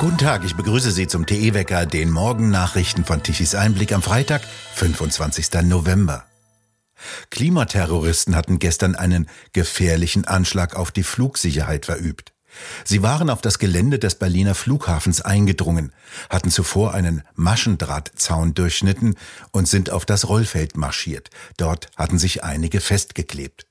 Guten Tag, ich begrüße Sie zum TE-Wecker, den Morgennachrichten von Tichys Einblick am Freitag, 25. November. Klimaterroristen hatten gestern einen gefährlichen Anschlag auf die Flugsicherheit verübt. Sie waren auf das Gelände des Berliner Flughafens eingedrungen, hatten zuvor einen Maschendrahtzaun durchschnitten und sind auf das Rollfeld marschiert. Dort hatten sich einige festgeklebt.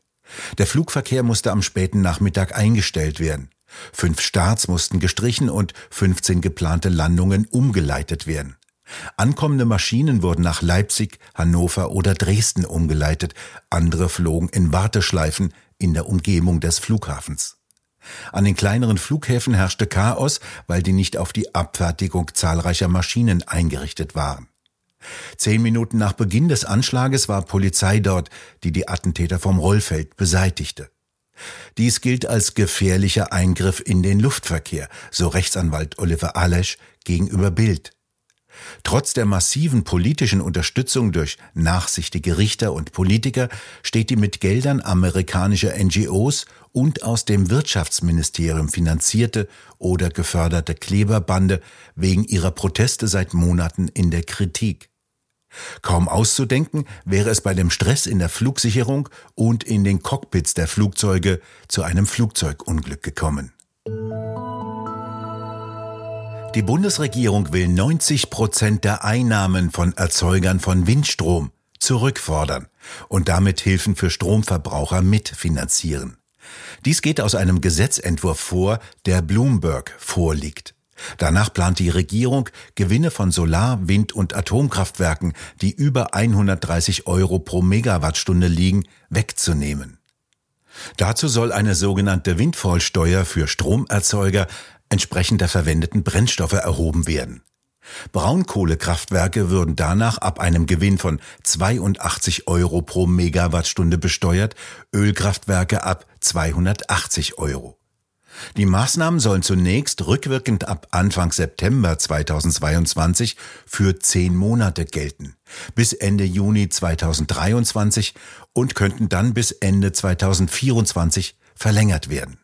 Der Flugverkehr musste am späten Nachmittag eingestellt werden. Fünf Starts mussten gestrichen und 15 geplante Landungen umgeleitet werden. Ankommende Maschinen wurden nach Leipzig, Hannover oder Dresden umgeleitet, andere flogen in Warteschleifen in der Umgebung des Flughafens. An den kleineren Flughäfen herrschte Chaos, weil die nicht auf die Abfertigung zahlreicher Maschinen eingerichtet waren. Zehn Minuten nach Beginn des Anschlages war Polizei dort, die die Attentäter vom Rollfeld beseitigte. Dies gilt als gefährlicher Eingriff in den Luftverkehr, so Rechtsanwalt Oliver Alesch gegenüber Bild. Trotz der massiven politischen Unterstützung durch nachsichtige Richter und Politiker steht die mit Geldern amerikanischer NGOs und aus dem Wirtschaftsministerium finanzierte oder geförderte Kleberbande wegen ihrer Proteste seit Monaten in der Kritik. Kaum auszudenken wäre es bei dem Stress in der Flugsicherung und in den Cockpits der Flugzeuge zu einem Flugzeugunglück gekommen. Die Bundesregierung will 90 Prozent der Einnahmen von Erzeugern von Windstrom zurückfordern und damit Hilfen für Stromverbraucher mitfinanzieren. Dies geht aus einem Gesetzentwurf vor, der Bloomberg vorliegt. Danach plant die Regierung, Gewinne von Solar-, Wind- und Atomkraftwerken, die über 130 Euro pro Megawattstunde liegen, wegzunehmen. Dazu soll eine sogenannte Windfallsteuer für Stromerzeuger entsprechend der verwendeten Brennstoffe erhoben werden. Braunkohlekraftwerke würden danach ab einem Gewinn von 82 Euro pro Megawattstunde besteuert, Ölkraftwerke ab 280 Euro. Die Maßnahmen sollen zunächst rückwirkend ab Anfang September 2022 für zehn Monate gelten, bis Ende Juni 2023 und könnten dann bis Ende 2024 verlängert werden.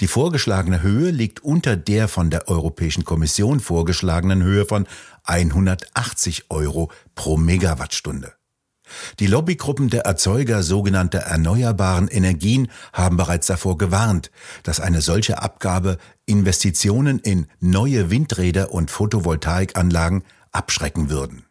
Die vorgeschlagene Höhe liegt unter der von der Europäischen Kommission vorgeschlagenen Höhe von 180 Euro pro Megawattstunde. Die Lobbygruppen der Erzeuger sogenannter erneuerbaren Energien haben bereits davor gewarnt, dass eine solche Abgabe Investitionen in neue Windräder und Photovoltaikanlagen abschrecken würden.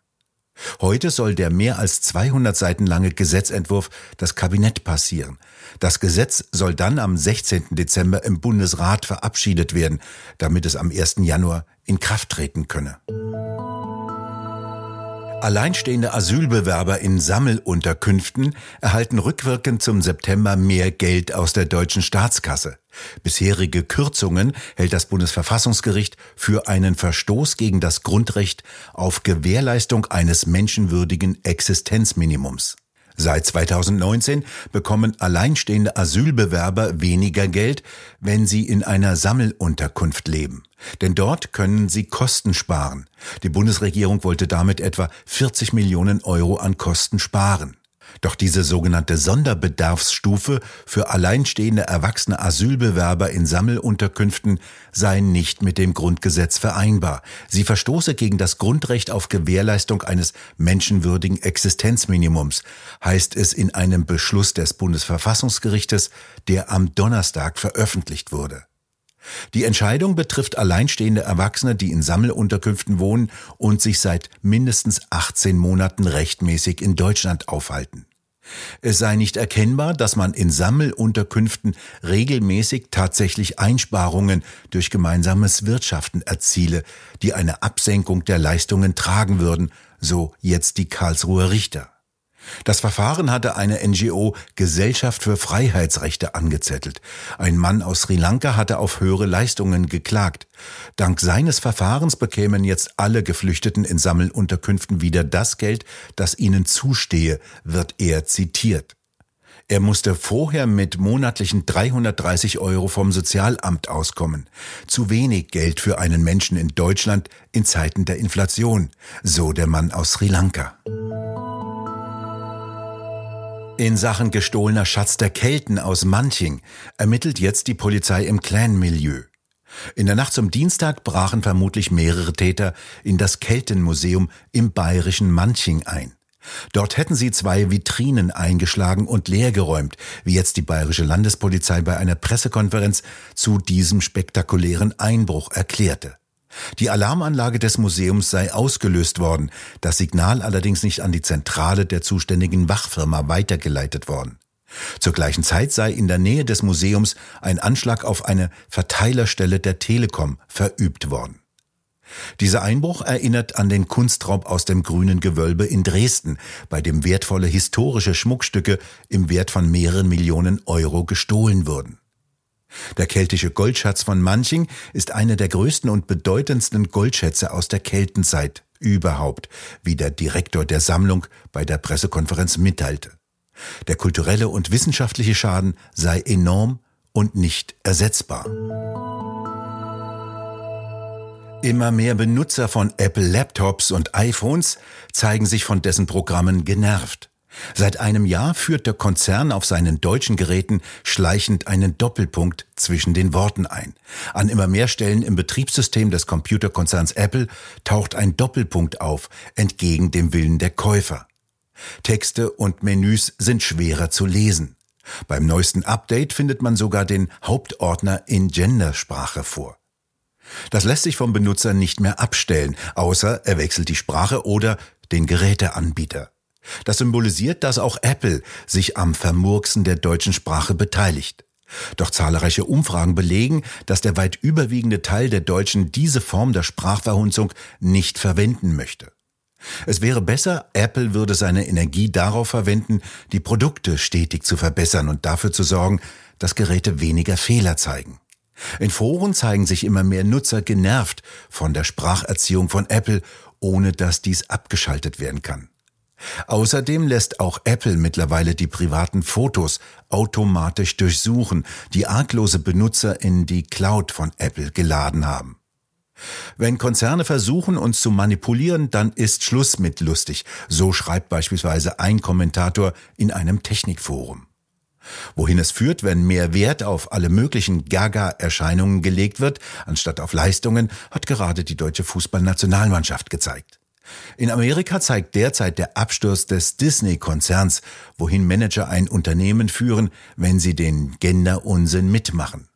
Heute soll der mehr als 200 Seiten lange Gesetzentwurf das Kabinett passieren. Das Gesetz soll dann am 16. Dezember im Bundesrat verabschiedet werden, damit es am 1. Januar in Kraft treten könne. Alleinstehende Asylbewerber in Sammelunterkünften erhalten rückwirkend zum September mehr Geld aus der deutschen Staatskasse. Bisherige Kürzungen hält das Bundesverfassungsgericht für einen Verstoß gegen das Grundrecht auf Gewährleistung eines menschenwürdigen Existenzminimums. Seit 2019 bekommen alleinstehende Asylbewerber weniger Geld, wenn sie in einer Sammelunterkunft leben. Denn dort können sie Kosten sparen. Die Bundesregierung wollte damit etwa 40 Millionen Euro an Kosten sparen. Doch diese sogenannte Sonderbedarfsstufe für alleinstehende erwachsene Asylbewerber in Sammelunterkünften sei nicht mit dem Grundgesetz vereinbar. Sie verstoße gegen das Grundrecht auf Gewährleistung eines menschenwürdigen Existenzminimums, heißt es in einem Beschluss des Bundesverfassungsgerichtes, der am Donnerstag veröffentlicht wurde. Die Entscheidung betrifft alleinstehende Erwachsene, die in Sammelunterkünften wohnen und sich seit mindestens 18 Monaten rechtmäßig in Deutschland aufhalten. Es sei nicht erkennbar, dass man in Sammelunterkünften regelmäßig tatsächlich Einsparungen durch gemeinsames Wirtschaften erziele, die eine Absenkung der Leistungen tragen würden, so jetzt die Karlsruher Richter. Das Verfahren hatte eine NGO Gesellschaft für Freiheitsrechte angezettelt. Ein Mann aus Sri Lanka hatte auf höhere Leistungen geklagt. Dank seines Verfahrens bekämen jetzt alle Geflüchteten in Sammelunterkünften wieder das Geld, das ihnen zustehe, wird er zitiert. Er musste vorher mit monatlichen 330 Euro vom Sozialamt auskommen. Zu wenig Geld für einen Menschen in Deutschland in Zeiten der Inflation, so der Mann aus Sri Lanka. In Sachen gestohlener Schatz der Kelten aus Manching ermittelt jetzt die Polizei im Clan-Milieu. In der Nacht zum Dienstag brachen vermutlich mehrere Täter in das Keltenmuseum im bayerischen Manching ein. Dort hätten sie zwei Vitrinen eingeschlagen und leergeräumt, wie jetzt die bayerische Landespolizei bei einer Pressekonferenz zu diesem spektakulären Einbruch erklärte. Die Alarmanlage des Museums sei ausgelöst worden, das Signal allerdings nicht an die Zentrale der zuständigen Wachfirma weitergeleitet worden. Zur gleichen Zeit sei in der Nähe des Museums ein Anschlag auf eine Verteilerstelle der Telekom verübt worden. Dieser Einbruch erinnert an den Kunstraub aus dem grünen Gewölbe in Dresden, bei dem wertvolle historische Schmuckstücke im Wert von mehreren Millionen Euro gestohlen wurden. Der keltische Goldschatz von Manching ist einer der größten und bedeutendsten Goldschätze aus der Keltenzeit überhaupt, wie der Direktor der Sammlung bei der Pressekonferenz mitteilte. Der kulturelle und wissenschaftliche Schaden sei enorm und nicht ersetzbar. Immer mehr Benutzer von Apple Laptops und iPhones zeigen sich von dessen Programmen genervt. Seit einem Jahr führt der Konzern auf seinen deutschen Geräten schleichend einen Doppelpunkt zwischen den Worten ein. An immer mehr Stellen im Betriebssystem des Computerkonzerns Apple taucht ein Doppelpunkt auf, entgegen dem Willen der Käufer. Texte und Menüs sind schwerer zu lesen. Beim neuesten Update findet man sogar den Hauptordner in Gendersprache vor. Das lässt sich vom Benutzer nicht mehr abstellen, außer er wechselt die Sprache oder den Geräteanbieter. Das symbolisiert, dass auch Apple sich am Vermurksen der deutschen Sprache beteiligt. Doch zahlreiche Umfragen belegen, dass der weit überwiegende Teil der Deutschen diese Form der Sprachverhunzung nicht verwenden möchte. Es wäre besser, Apple würde seine Energie darauf verwenden, die Produkte stetig zu verbessern und dafür zu sorgen, dass Geräte weniger Fehler zeigen. In Foren zeigen sich immer mehr Nutzer genervt von der Spracherziehung von Apple, ohne dass dies abgeschaltet werden kann. Außerdem lässt auch Apple mittlerweile die privaten Fotos automatisch durchsuchen, die arglose Benutzer in die Cloud von Apple geladen haben. Wenn Konzerne versuchen, uns zu manipulieren, dann ist Schluss mit lustig. So schreibt beispielsweise ein Kommentator in einem Technikforum. Wohin es führt, wenn mehr Wert auf alle möglichen Gaga-Erscheinungen gelegt wird, anstatt auf Leistungen, hat gerade die deutsche Fußballnationalmannschaft gezeigt. In Amerika zeigt derzeit der Absturz des Disney-Konzerns, wohin Manager ein Unternehmen führen, wenn sie den Gender-Unsinn mitmachen.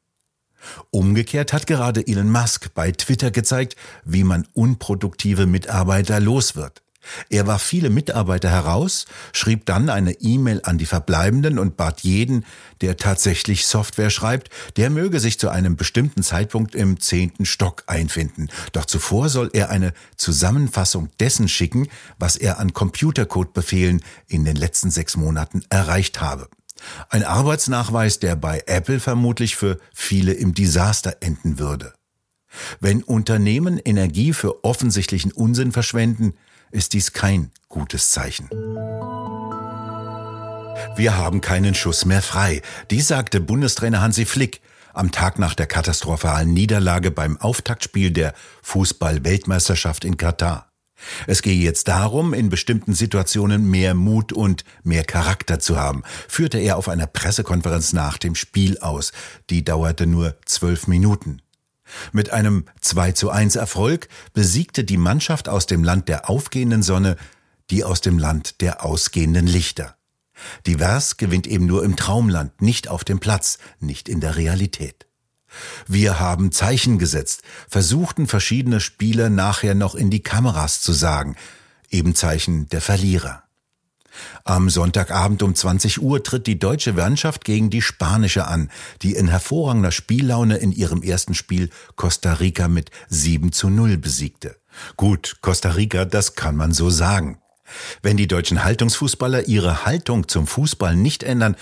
Umgekehrt hat gerade Elon Musk bei Twitter gezeigt, wie man unproduktive Mitarbeiter los wird. Er warf viele Mitarbeiter heraus, schrieb dann eine E-Mail an die Verbleibenden und bat jeden, der tatsächlich Software schreibt, der möge sich zu einem bestimmten Zeitpunkt im zehnten Stock einfinden. Doch zuvor soll er eine Zusammenfassung dessen schicken, was er an Computercode-Befehlen in den letzten sechs Monaten erreicht habe. Ein Arbeitsnachweis, der bei Apple vermutlich für viele im Desaster enden würde. Wenn Unternehmen Energie für offensichtlichen Unsinn verschwenden, ist dies kein gutes Zeichen. Wir haben keinen Schuss mehr frei. Dies sagte Bundestrainer Hansi Flick am Tag nach der katastrophalen Niederlage beim Auftaktspiel der Fußball-Weltmeisterschaft in Katar. Es gehe jetzt darum, in bestimmten Situationen mehr Mut und mehr Charakter zu haben, führte er auf einer Pressekonferenz nach dem Spiel aus. Die dauerte nur zwölf Minuten. Mit einem 2 zu 1 Erfolg besiegte die Mannschaft aus dem Land der aufgehenden Sonne die aus dem Land der ausgehenden Lichter. Divers gewinnt eben nur im Traumland, nicht auf dem Platz, nicht in der Realität. Wir haben Zeichen gesetzt, versuchten verschiedene Spieler nachher noch in die Kameras zu sagen, eben Zeichen der Verlierer. Am Sonntagabend um 20 Uhr tritt die deutsche Mannschaft gegen die spanische an, die in hervorragender Spiellaune in ihrem ersten Spiel Costa Rica mit 7 zu 0 besiegte. Gut, Costa Rica, das kann man so sagen. Wenn die deutschen Haltungsfußballer ihre Haltung zum Fußball nicht ändern,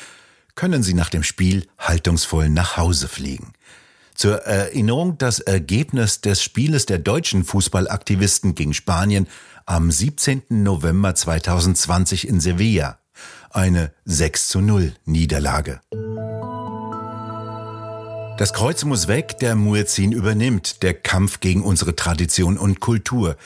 können sie nach dem Spiel haltungsvoll nach Hause fliegen. Zur Erinnerung, das Ergebnis des Spieles der deutschen Fußballaktivisten gegen Spanien am 17. November 2020 in Sevilla. Eine 6 zu 0 Niederlage. Das Kreuz muss weg, der Muezzin übernimmt, der Kampf gegen unsere Tradition und Kultur.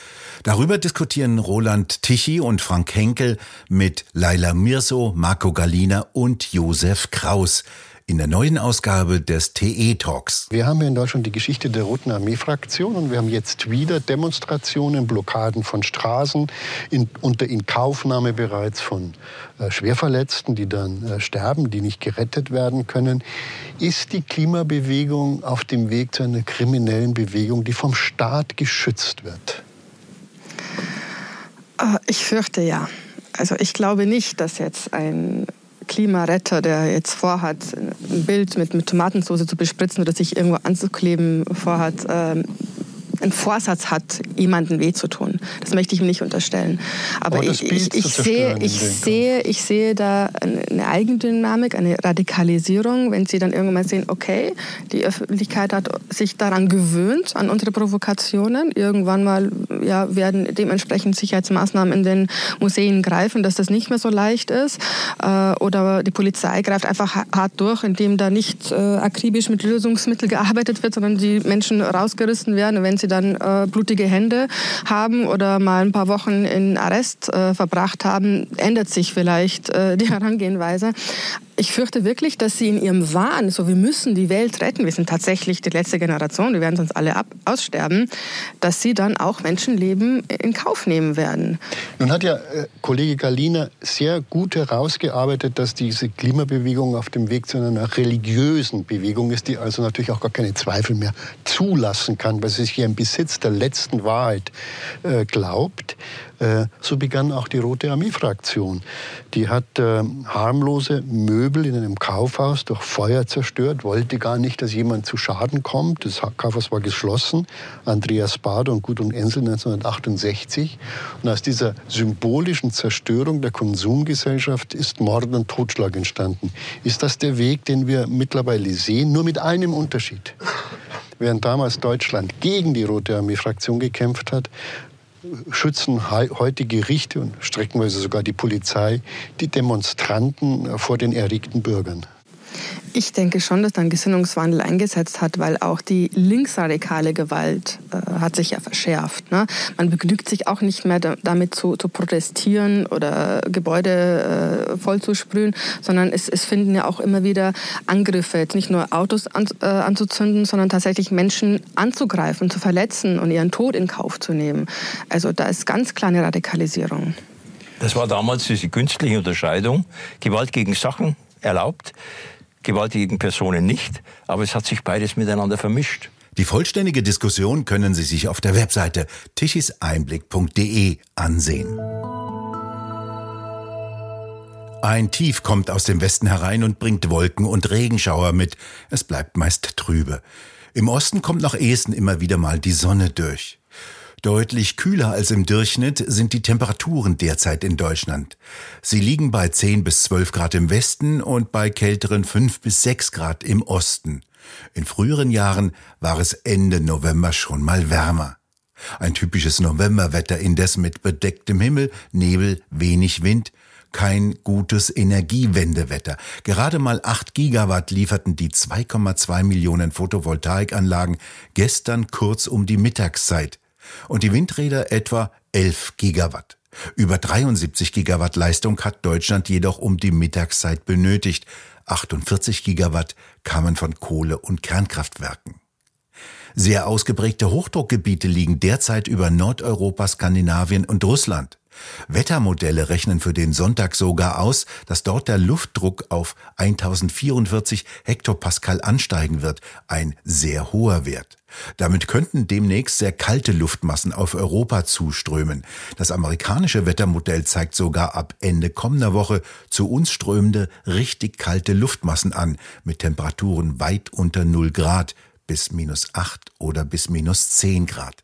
Darüber diskutieren Roland Tichy und Frank Henkel mit Laila Mirso, Marco Galina und Josef Kraus in der neuen Ausgabe des TE Talks. Wir haben in Deutschland die Geschichte der Roten Armee-Fraktion und wir haben jetzt wieder Demonstrationen, Blockaden von Straßen, in, unter Inkaufnahme bereits von äh, Schwerverletzten, die dann äh, sterben, die nicht gerettet werden können. Ist die Klimabewegung auf dem Weg zu einer kriminellen Bewegung, die vom Staat geschützt wird? Äh, ich fürchte ja. Also ich glaube nicht, dass jetzt ein Klimaretter, der jetzt vorhat, ein Bild mit, mit Tomatensauce zu bespritzen oder sich irgendwo anzukleben vorhat, ähm, einen Vorsatz hat, jemandem weh zu tun. Das möchte ich ihm nicht unterstellen. Aber ich, ich, ich sehe, ich, sehe, ich sehe da eine Eigendynamik, eine Radikalisierung, wenn Sie dann irgendwann sehen, okay, die Öffentlichkeit hat sich daran gewöhnt, an unsere Provokationen. Irgendwann mal ja, werden dementsprechend Sicherheitsmaßnahmen in den Museen greifen, dass das nicht mehr so leicht ist. Äh, oder die Polizei greift einfach hart durch, indem da nicht äh, akribisch mit Lösungsmitteln gearbeitet wird, sondern die Menschen rausgerissen werden, wenn sie dann äh, blutige Hände haben oder mal ein paar Wochen in Arrest äh, verbracht haben, ändert sich vielleicht äh, die Herangehenweise. Ich fürchte wirklich, dass sie in ihrem Wahn, so wir müssen die Welt retten, wir sind tatsächlich die letzte Generation, wir werden sonst alle ab, aussterben, dass sie dann auch Menschenleben in Kauf nehmen werden. Nun hat ja äh, Kollege Galina sehr gut herausgearbeitet, dass diese Klimabewegung auf dem Weg zu einer religiösen Bewegung ist, die also natürlich auch gar keine Zweifel mehr zulassen kann, weil sie sich hier im Besitz der letzten Wahrheit äh, glaubt. Äh, so begann auch die Rote Armee-Fraktion. Die hat äh, harmlose Möbel in einem Kaufhaus durch Feuer zerstört, wollte gar nicht, dass jemand zu Schaden kommt. Das Kaufhaus war geschlossen. Andreas Bad und Gudrun Ensel 1968. Und aus dieser symbolischen Zerstörung der Konsumgesellschaft ist Mord und Totschlag entstanden. Ist das der Weg, den wir mittlerweile sehen? Nur mit einem Unterschied. Während damals Deutschland gegen die Rote Armee-Fraktion gekämpft hat, schützen heute Gerichte und streckenweise sogar die Polizei die Demonstranten vor den erregten Bürgern. Ich denke schon, dass dann Gesinnungswandel eingesetzt hat, weil auch die linksradikale Gewalt äh, hat sich ja verschärft. Ne? Man begnügt sich auch nicht mehr damit zu, zu protestieren oder Gebäude äh, vollzusprühen, sondern es, es, finden ja auch immer wieder Angriffe, jetzt nicht nur Autos an, äh, anzuzünden, sondern tatsächlich Menschen anzugreifen, zu verletzen und ihren Tod in Kauf zu nehmen. Also da ist ganz klar eine Radikalisierung. Das war damals diese künstliche Unterscheidung. Gewalt gegen Sachen erlaubt, gewaltigen Personen nicht, aber es hat sich beides miteinander vermischt. Die vollständige Diskussion können Sie sich auf der Webseite tischiseinblick.de ansehen. Ein Tief kommt aus dem Westen herein und bringt Wolken und Regenschauer mit. Es bleibt meist trübe. Im Osten kommt nach Essen immer wieder mal die Sonne durch. Deutlich kühler als im Durchschnitt sind die Temperaturen derzeit in Deutschland. Sie liegen bei 10 bis 12 Grad im Westen und bei kälteren 5 bis 6 Grad im Osten. In früheren Jahren war es Ende November schon mal wärmer. Ein typisches Novemberwetter indes mit bedecktem Himmel, Nebel, wenig Wind, kein gutes Energiewendewetter. Gerade mal 8 Gigawatt lieferten die 2,2 Millionen Photovoltaikanlagen gestern kurz um die Mittagszeit und die Windräder etwa 11 Gigawatt. Über 73 Gigawatt Leistung hat Deutschland jedoch um die Mittagszeit benötigt. 48 Gigawatt kamen von Kohle- und Kernkraftwerken. Sehr ausgeprägte Hochdruckgebiete liegen derzeit über Nordeuropa, Skandinavien und Russland. Wettermodelle rechnen für den Sonntag sogar aus, dass dort der Luftdruck auf 1044 Hektopascal ansteigen wird, ein sehr hoher Wert. Damit könnten demnächst sehr kalte Luftmassen auf Europa zuströmen. Das amerikanische Wettermodell zeigt sogar ab Ende kommender Woche zu uns strömende, richtig kalte Luftmassen an, mit Temperaturen weit unter 0 Grad bis minus 8 oder bis minus 10 Grad.